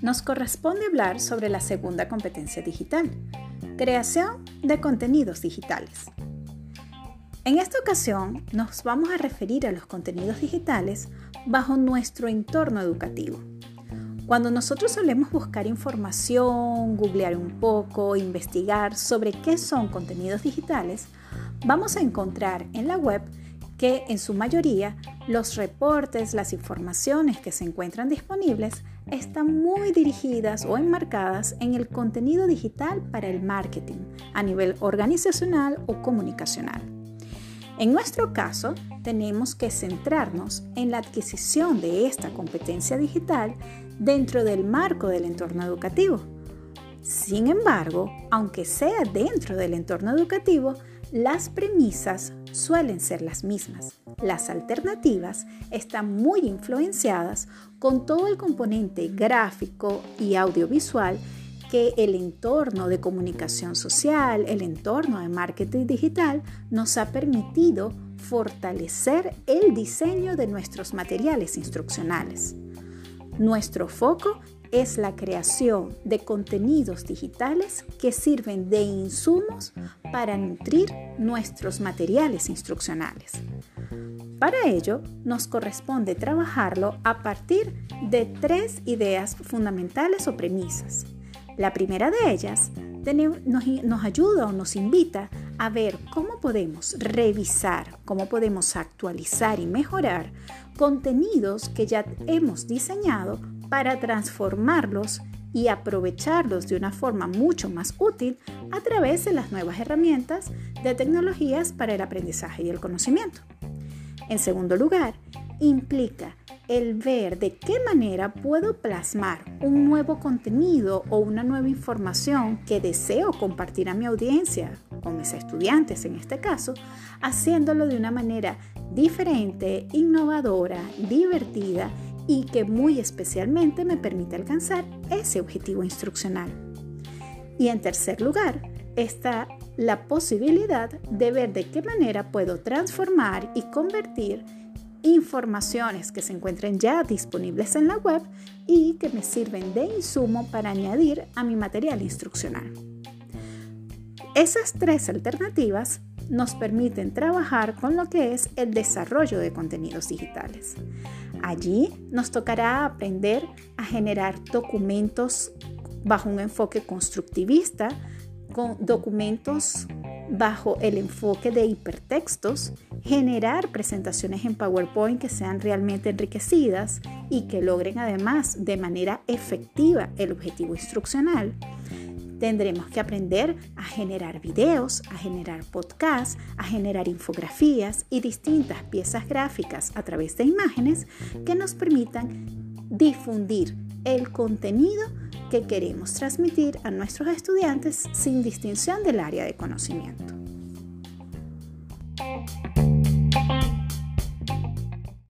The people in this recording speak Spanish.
nos corresponde hablar sobre la segunda competencia digital, creación de contenidos digitales. En esta ocasión nos vamos a referir a los contenidos digitales bajo nuestro entorno educativo. Cuando nosotros solemos buscar información, googlear un poco, investigar sobre qué son contenidos digitales, vamos a encontrar en la web que en su mayoría los reportes, las informaciones que se encuentran disponibles están muy dirigidas o enmarcadas en el contenido digital para el marketing a nivel organizacional o comunicacional. En nuestro caso, tenemos que centrarnos en la adquisición de esta competencia digital dentro del marco del entorno educativo. Sin embargo, aunque sea dentro del entorno educativo, las premisas suelen ser las mismas. Las alternativas están muy influenciadas con todo el componente gráfico y audiovisual que el entorno de comunicación social, el entorno de marketing digital nos ha permitido fortalecer el diseño de nuestros materiales instruccionales. Nuestro foco es la creación de contenidos digitales que sirven de insumos para nutrir nuestros materiales instruccionales. Para ello, nos corresponde trabajarlo a partir de tres ideas fundamentales o premisas. La primera de ellas nos, ayuda o nos invita a ver cómo podemos revisar, cómo podemos actualizar y mejorar contenidos que ya hemos diseñado para transformarlos y aprovecharlos de una forma mucho más útil a través de las nuevas herramientas de tecnologías para el aprendizaje y el conocimiento. En segundo lugar, implica el ver de qué manera puedo plasmar un nuevo contenido o una nueva información que deseo compartir a mi audiencia o mis estudiantes en este caso, haciéndolo de una manera diferente, innovadora, divertida y que muy especialmente me permite alcanzar ese objetivo instruccional. Y en tercer lugar, está la posibilidad de ver de qué manera puedo transformar y convertir informaciones que se encuentren ya disponibles en la web y que me sirven de insumo para añadir a mi material instruccional. Esas tres alternativas nos permiten trabajar con lo que es el desarrollo de contenidos digitales. Allí nos tocará aprender a generar documentos bajo un enfoque constructivista, con documentos bajo el enfoque de hipertextos, generar presentaciones en PowerPoint que sean realmente enriquecidas y que logren además de manera efectiva el objetivo instruccional Tendremos que aprender a generar videos, a generar podcasts, a generar infografías y distintas piezas gráficas a través de imágenes que nos permitan difundir el contenido que queremos transmitir a nuestros estudiantes sin distinción del área de conocimiento.